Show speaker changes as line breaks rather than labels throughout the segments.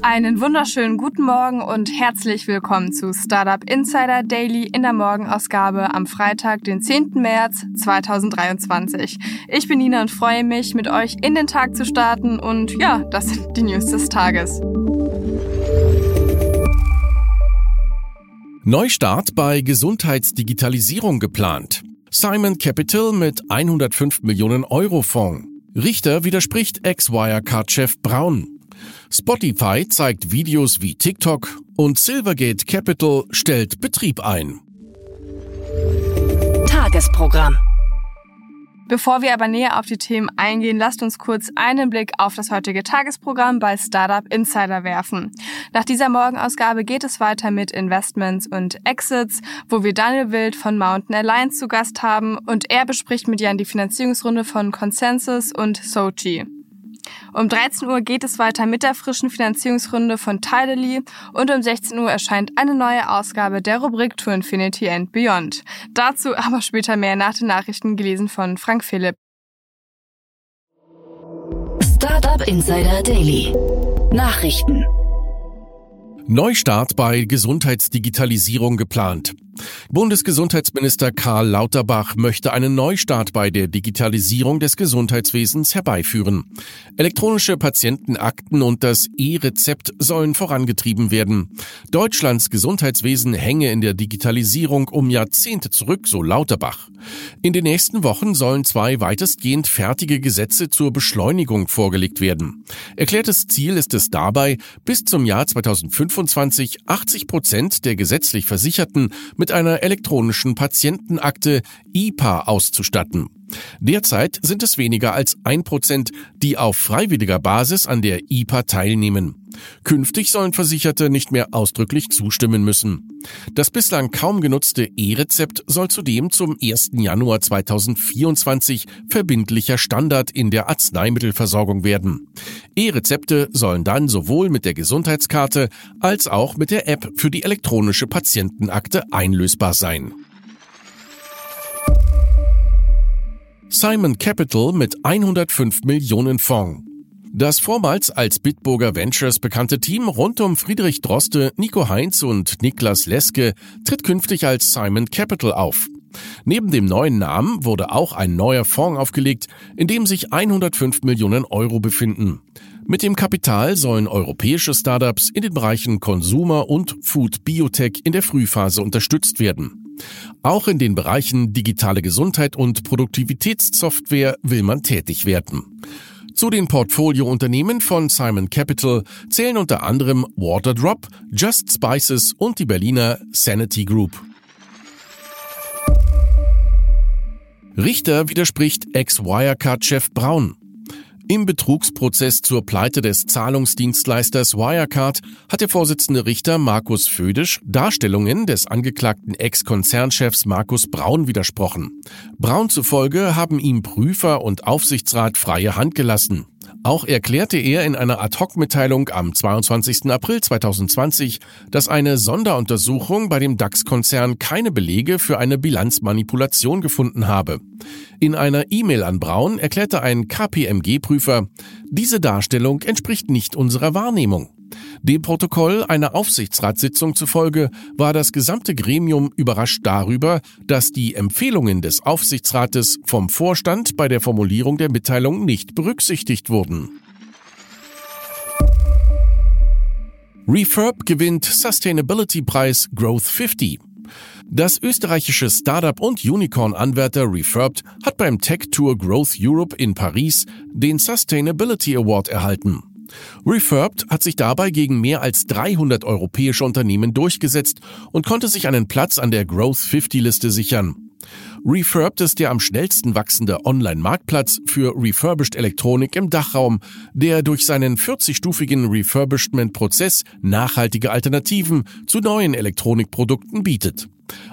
Einen wunderschönen guten Morgen und herzlich willkommen zu Startup Insider Daily in der Morgenausgabe am Freitag, den 10. März 2023. Ich bin Nina und freue mich, mit euch in den Tag zu starten und ja, das sind die News des Tages.
Neustart bei Gesundheitsdigitalisierung geplant. Simon Capital mit 105 Millionen Euro Fonds. Richter widerspricht Ex-Wirecard-Chef Braun. Spotify zeigt Videos wie TikTok und Silvergate Capital stellt Betrieb ein.
Tagesprogramm.
Bevor wir aber näher auf die Themen eingehen, lasst uns kurz einen Blick auf das heutige Tagesprogramm bei Startup Insider werfen. Nach dieser Morgenausgabe geht es weiter mit Investments und Exits, wo wir Daniel Wild von Mountain Alliance zu Gast haben und er bespricht mit Jan die Finanzierungsrunde von Consensus und Sochi. Um 13 Uhr geht es weiter mit der frischen Finanzierungsrunde von Tidally und um 16 Uhr erscheint eine neue Ausgabe der Rubrik To Infinity and Beyond. Dazu aber später mehr nach den Nachrichten gelesen von Frank Philipp.
Startup Insider Daily. Nachrichten.
Neustart bei Gesundheitsdigitalisierung geplant. Bundesgesundheitsminister Karl Lauterbach möchte einen Neustart bei der Digitalisierung des Gesundheitswesens herbeiführen. Elektronische Patientenakten und das E-Rezept sollen vorangetrieben werden. Deutschlands Gesundheitswesen hänge in der Digitalisierung um Jahrzehnte zurück, so Lauterbach. In den nächsten Wochen sollen zwei weitestgehend fertige Gesetze zur Beschleunigung vorgelegt werden. Erklärtes Ziel ist es dabei, bis zum Jahr 2025 80 Prozent der gesetzlich Versicherten mit mit einer elektronischen Patientenakte IPA auszustatten. Derzeit sind es weniger als ein Prozent, die auf freiwilliger Basis an der IPA teilnehmen. Künftig sollen Versicherte nicht mehr ausdrücklich zustimmen müssen. Das bislang kaum genutzte E-Rezept soll zudem zum 1. Januar 2024 verbindlicher Standard in der Arzneimittelversorgung werden. E-Rezepte sollen dann sowohl mit der Gesundheitskarte als auch mit der App für die elektronische Patientenakte einlösbar sein. Simon Capital mit 105 Millionen Fonds. Das vormals als Bitburger Ventures bekannte Team rund um Friedrich Droste, Nico Heinz und Niklas Leske tritt künftig als Simon Capital auf. Neben dem neuen Namen wurde auch ein neuer Fonds aufgelegt, in dem sich 105 Millionen Euro befinden. Mit dem Kapital sollen europäische Startups in den Bereichen Consumer und Food Biotech in der Frühphase unterstützt werden. Auch in den Bereichen digitale Gesundheit und Produktivitätssoftware will man tätig werden. Zu den Portfoliounternehmen von Simon Capital zählen unter anderem Waterdrop, Just Spices und die Berliner Sanity Group. Richter widerspricht Ex-Wirecard-Chef Braun. Im Betrugsprozess zur Pleite des Zahlungsdienstleisters Wirecard hat der Vorsitzende Richter Markus Födisch Darstellungen des angeklagten Ex-Konzernchefs Markus Braun widersprochen. Braun zufolge haben ihm Prüfer und Aufsichtsrat freie Hand gelassen. Auch erklärte er in einer Ad-Hoc-Mitteilung am 22. April 2020, dass eine Sonderuntersuchung bei dem DAX-Konzern keine Belege für eine Bilanzmanipulation gefunden habe. In einer E-Mail an Braun erklärte ein KPMG-Prüfer, diese Darstellung entspricht nicht unserer Wahrnehmung. Dem Protokoll einer Aufsichtsratssitzung zufolge war das gesamte Gremium überrascht darüber, dass die Empfehlungen des Aufsichtsrates vom Vorstand bei der Formulierung der Mitteilung nicht berücksichtigt wurden. Refurb gewinnt Sustainability Preis Growth 50. Das österreichische Startup und Unicorn-Anwärter Refurbed hat beim Tech Tour Growth Europe in Paris den Sustainability Award erhalten. Refurbed hat sich dabei gegen mehr als 300 europäische Unternehmen durchgesetzt und konnte sich einen Platz an der Growth 50 Liste sichern. Refurbed ist der am schnellsten wachsende Online-Marktplatz für refurbished Elektronik im Dachraum, der durch seinen 40-stufigen Refurbishment-Prozess nachhaltige Alternativen zu neuen Elektronikprodukten bietet.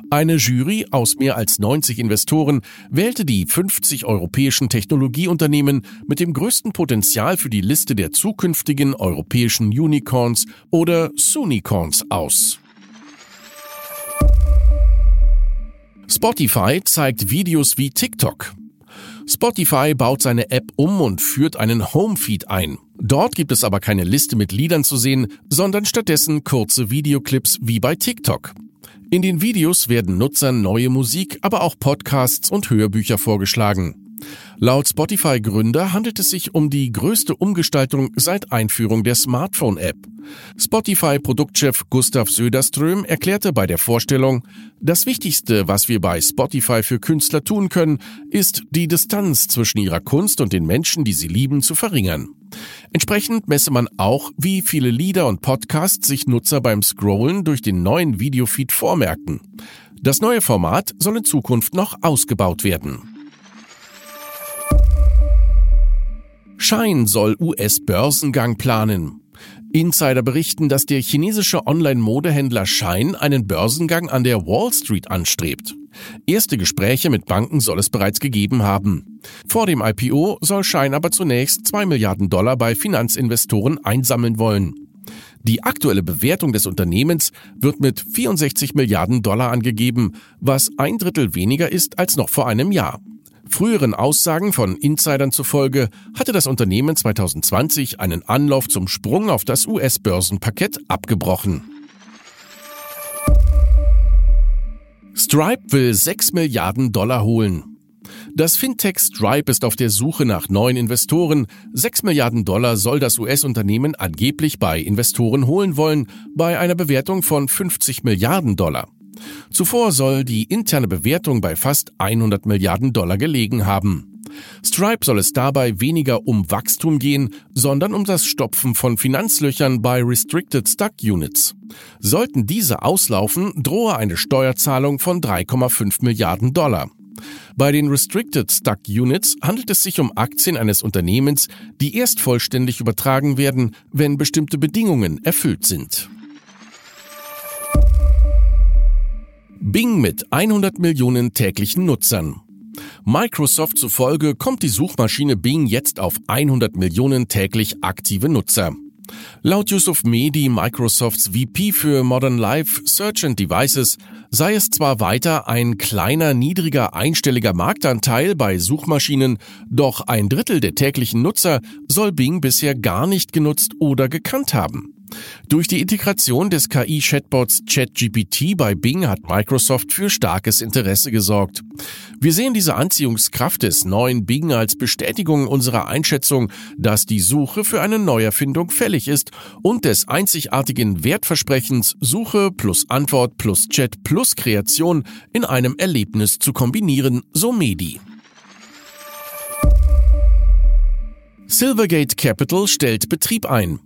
Eine Jury aus mehr als 90 Investoren wählte die 50 europäischen Technologieunternehmen mit dem größten Potenzial für die Liste der zukünftigen europäischen Unicorns oder Sunicorns aus. Spotify zeigt Videos wie TikTok. Spotify baut seine App um und führt einen Homefeed ein. Dort gibt es aber keine Liste mit Liedern zu sehen, sondern stattdessen kurze Videoclips wie bei TikTok. In den Videos werden Nutzern neue Musik, aber auch Podcasts und Hörbücher vorgeschlagen. Laut Spotify-Gründer handelt es sich um die größte Umgestaltung seit Einführung der Smartphone-App. Spotify-Produktchef Gustav Söderström erklärte bei der Vorstellung, das Wichtigste, was wir bei Spotify für Künstler tun können, ist, die Distanz zwischen ihrer Kunst und den Menschen, die sie lieben, zu verringern. Entsprechend messe man auch, wie viele Lieder und Podcasts sich Nutzer beim Scrollen durch den neuen Videofeed vormerken. Das neue Format soll in Zukunft noch ausgebaut werden. Schein soll US-Börsengang planen. Insider berichten, dass der chinesische Online-Modehändler Schein einen Börsengang an der Wall Street anstrebt. Erste Gespräche mit Banken soll es bereits gegeben haben. Vor dem IPO soll Schein aber zunächst 2 Milliarden Dollar bei Finanzinvestoren einsammeln wollen. Die aktuelle Bewertung des Unternehmens wird mit 64 Milliarden Dollar angegeben, was ein Drittel weniger ist als noch vor einem Jahr. Früheren Aussagen von Insidern zufolge hatte das Unternehmen 2020 einen Anlauf zum Sprung auf das US-Börsenparkett abgebrochen. Stripe will 6 Milliarden Dollar holen. Das Fintech Stripe ist auf der Suche nach neuen Investoren. 6 Milliarden Dollar soll das US-Unternehmen angeblich bei Investoren holen wollen, bei einer Bewertung von 50 Milliarden Dollar. Zuvor soll die interne Bewertung bei fast 100 Milliarden Dollar gelegen haben. Stripe soll es dabei weniger um Wachstum gehen, sondern um das Stopfen von Finanzlöchern bei Restricted Stock Units. Sollten diese auslaufen, drohe eine Steuerzahlung von 3,5 Milliarden Dollar. Bei den Restricted Stock Units handelt es sich um Aktien eines Unternehmens, die erst vollständig übertragen werden, wenn bestimmte Bedingungen erfüllt sind. Bing mit 100 Millionen täglichen Nutzern. Microsoft zufolge kommt die Suchmaschine Bing jetzt auf 100 Millionen täglich aktive Nutzer. Laut Yusuf Mehdi, Microsofts VP für Modern Life, Search and Devices, sei es zwar weiter ein kleiner, niedriger, einstelliger Marktanteil bei Suchmaschinen, doch ein Drittel der täglichen Nutzer soll Bing bisher gar nicht genutzt oder gekannt haben. Durch die Integration des KI-Chatbots ChatGPT bei Bing hat Microsoft für starkes Interesse gesorgt. Wir sehen diese Anziehungskraft des neuen Bing als Bestätigung unserer Einschätzung, dass die Suche für eine Neuerfindung fällig ist und des einzigartigen Wertversprechens Suche plus Antwort plus Chat plus Kreation in einem Erlebnis zu kombinieren, so Medi. Silvergate Capital stellt Betrieb ein.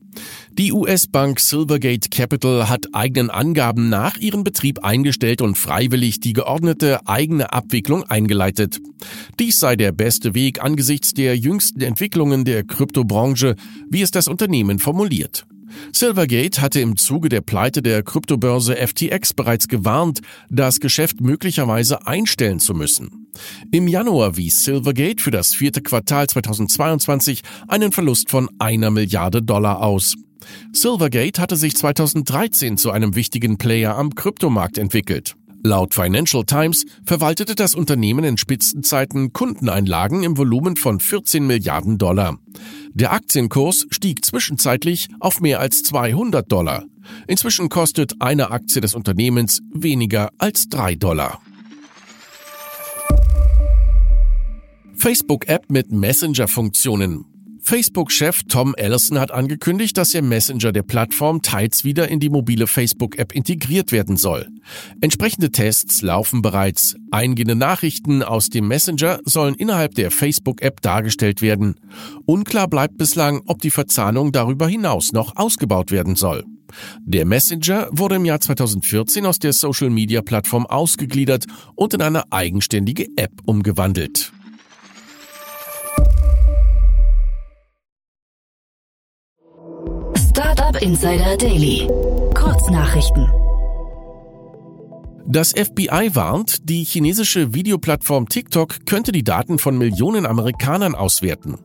Die US-Bank Silvergate Capital hat eigenen Angaben nach ihren Betrieb eingestellt und freiwillig die geordnete eigene Abwicklung eingeleitet. Dies sei der beste Weg angesichts der jüngsten Entwicklungen der Kryptobranche, wie es das Unternehmen formuliert. Silvergate hatte im Zuge der Pleite der Kryptobörse FTX bereits gewarnt, das Geschäft möglicherweise einstellen zu müssen. Im Januar wies Silvergate für das vierte Quartal 2022 einen Verlust von einer Milliarde Dollar aus. Silvergate hatte sich 2013 zu einem wichtigen Player am Kryptomarkt entwickelt. Laut Financial Times verwaltete das Unternehmen in Spitzenzeiten Kundeneinlagen im Volumen von 14 Milliarden Dollar. Der Aktienkurs stieg zwischenzeitlich auf mehr als 200 Dollar. Inzwischen kostet eine Aktie des Unternehmens weniger als 3 Dollar. Facebook-App mit Messenger-Funktionen. Facebook-Chef Tom Ellison hat angekündigt, dass der Messenger der Plattform teils wieder in die mobile Facebook-App integriert werden soll. Entsprechende Tests laufen bereits. Eingehende Nachrichten aus dem Messenger sollen innerhalb der Facebook-App dargestellt werden. Unklar bleibt bislang, ob die Verzahnung darüber hinaus noch ausgebaut werden soll. Der Messenger wurde im Jahr 2014 aus der Social-Media-Plattform ausgegliedert und in eine eigenständige App umgewandelt.
Insider Daily. Kurznachrichten.
Das FBI warnt, die chinesische Videoplattform TikTok könnte die Daten von Millionen Amerikanern auswerten.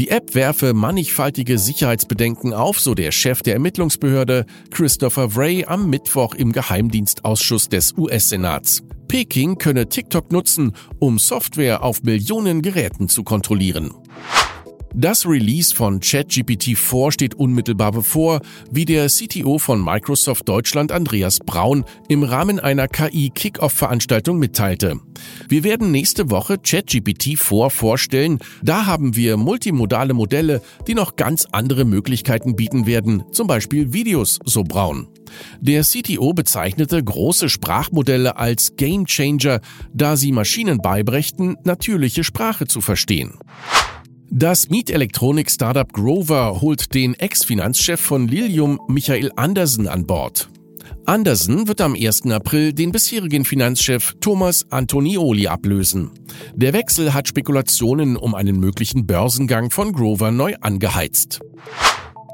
Die App werfe mannigfaltige Sicherheitsbedenken auf, so der Chef der Ermittlungsbehörde Christopher Wray am Mittwoch im Geheimdienstausschuss des US-Senats. Peking könne TikTok nutzen, um Software auf Millionen Geräten zu kontrollieren. Das Release von ChatGPT 4 steht unmittelbar bevor, wie der CTO von Microsoft Deutschland Andreas Braun im Rahmen einer KI-Kickoff-Veranstaltung mitteilte. Wir werden nächste Woche ChatGPT 4 vorstellen. Da haben wir multimodale Modelle, die noch ganz andere Möglichkeiten bieten werden, zum Beispiel Videos, so Braun. Der CTO bezeichnete große Sprachmodelle als Gamechanger, da sie Maschinen beibrächten, natürliche Sprache zu verstehen. Das Mietelektronik-Startup Grover holt den Ex-Finanzchef von Lilium, Michael Andersen, an Bord. Andersen wird am 1. April den bisherigen Finanzchef Thomas Antonioli ablösen. Der Wechsel hat Spekulationen um einen möglichen Börsengang von Grover neu angeheizt.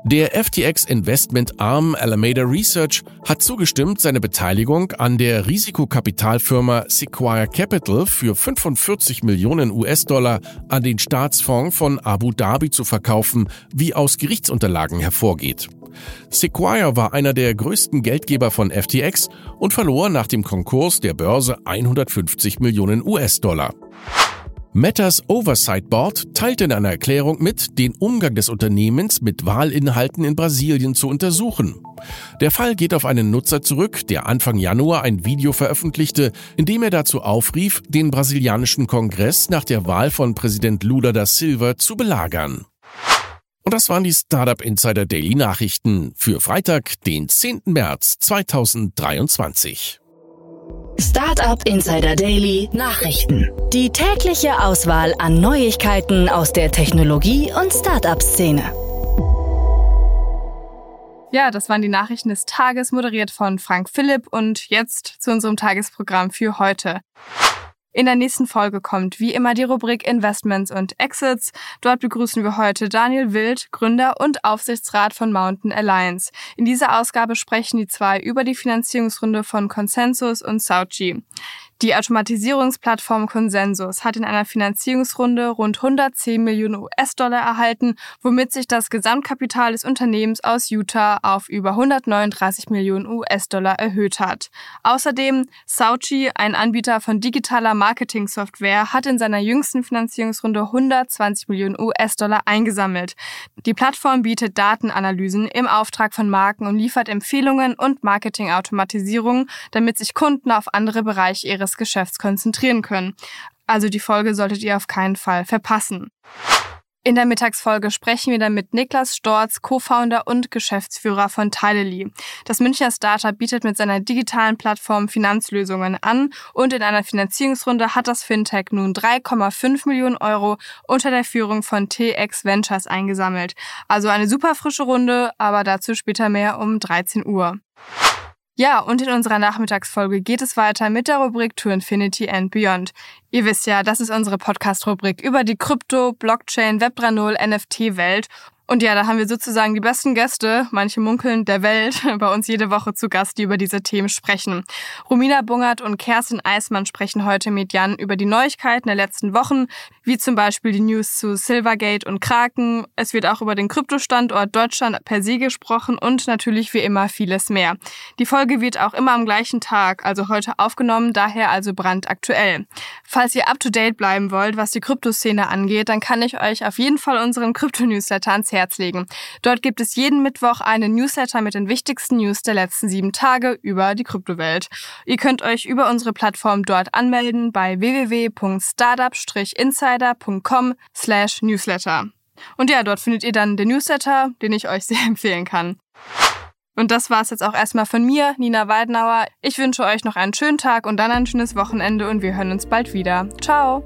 Der FTX Investment Arm Alameda Research hat zugestimmt, seine Beteiligung an der Risikokapitalfirma Sequoia Capital für 45 Millionen US-Dollar an den Staatsfonds von Abu Dhabi zu verkaufen, wie aus Gerichtsunterlagen hervorgeht. Sequoia war einer der größten Geldgeber von FTX und verlor nach dem Konkurs der Börse 150 Millionen US-Dollar. Metas Oversight Board teilte in einer Erklärung mit, den Umgang des Unternehmens mit Wahlinhalten in Brasilien zu untersuchen. Der Fall geht auf einen Nutzer zurück, der Anfang Januar ein Video veröffentlichte, in dem er dazu aufrief, den brasilianischen Kongress nach der Wahl von Präsident Lula da Silva zu belagern. Und das waren die Startup Insider Daily Nachrichten für Freitag, den 10. März 2023.
Startup Insider Daily Nachrichten. Die tägliche Auswahl an Neuigkeiten aus der Technologie- und Startup-Szene.
Ja, das waren die Nachrichten des Tages, moderiert von Frank Philipp. Und jetzt zu unserem Tagesprogramm für heute. In der nächsten Folge kommt wie immer die Rubrik Investments und Exits. Dort begrüßen wir heute Daniel Wild, Gründer und Aufsichtsrat von Mountain Alliance. In dieser Ausgabe sprechen die zwei über die Finanzierungsrunde von Consensus und Sauchi. Die Automatisierungsplattform Consensus hat in einer Finanzierungsrunde rund 110 Millionen US-Dollar erhalten, womit sich das Gesamtkapital des Unternehmens aus Utah auf über 139 Millionen US-Dollar erhöht hat. Außerdem Sauchi, ein Anbieter von digitaler Marketing-Software, hat in seiner jüngsten Finanzierungsrunde 120 Millionen US-Dollar eingesammelt. Die Plattform bietet Datenanalysen im Auftrag von Marken und liefert Empfehlungen und Marketingautomatisierung, damit sich Kunden auf andere Bereiche ihres ihres Geschäfts konzentrieren können. Also die Folge solltet ihr auf keinen Fall verpassen. In der Mittagsfolge sprechen wir dann mit Niklas Storz, Co-Founder und Geschäftsführer von Tilely. Das Münchner Startup bietet mit seiner digitalen Plattform Finanzlösungen an und in einer Finanzierungsrunde hat das Fintech nun 3,5 Millionen Euro unter der Führung von TX Ventures eingesammelt. Also eine super frische Runde, aber dazu später mehr um 13 Uhr. Ja, und in unserer Nachmittagsfolge geht es weiter mit der Rubrik To Infinity and Beyond. Ihr wisst ja, das ist unsere Podcast-Rubrik über die Krypto, Blockchain, Web 3.0, NFT-Welt. Und ja, da haben wir sozusagen die besten Gäste, manche munkeln der Welt, bei uns jede Woche zu Gast, die über diese Themen sprechen. Romina Bungert und Kerstin Eismann sprechen heute mit Jan über die Neuigkeiten der letzten Wochen, wie zum Beispiel die News zu Silvergate und Kraken. Es wird auch über den Kryptostandort Deutschland per se gesprochen und natürlich wie immer vieles mehr. Die Folge wird auch immer am gleichen Tag, also heute aufgenommen, daher also brandaktuell. Falls ihr up to date bleiben wollt, was die Kryptoszene angeht, dann kann ich euch auf jeden Fall unseren Krypto-Newsletter Herz legen. Dort gibt es jeden Mittwoch einen Newsletter mit den wichtigsten News der letzten sieben Tage über die Kryptowelt. Ihr könnt euch über unsere Plattform dort anmelden bei www.startup-insider.com slash newsletter. Und ja, dort findet ihr dann den Newsletter, den ich euch sehr empfehlen kann. Und das war's jetzt auch erstmal von mir, Nina Weidenauer. Ich wünsche euch noch einen schönen Tag und dann ein schönes Wochenende und wir hören uns bald wieder. Ciao!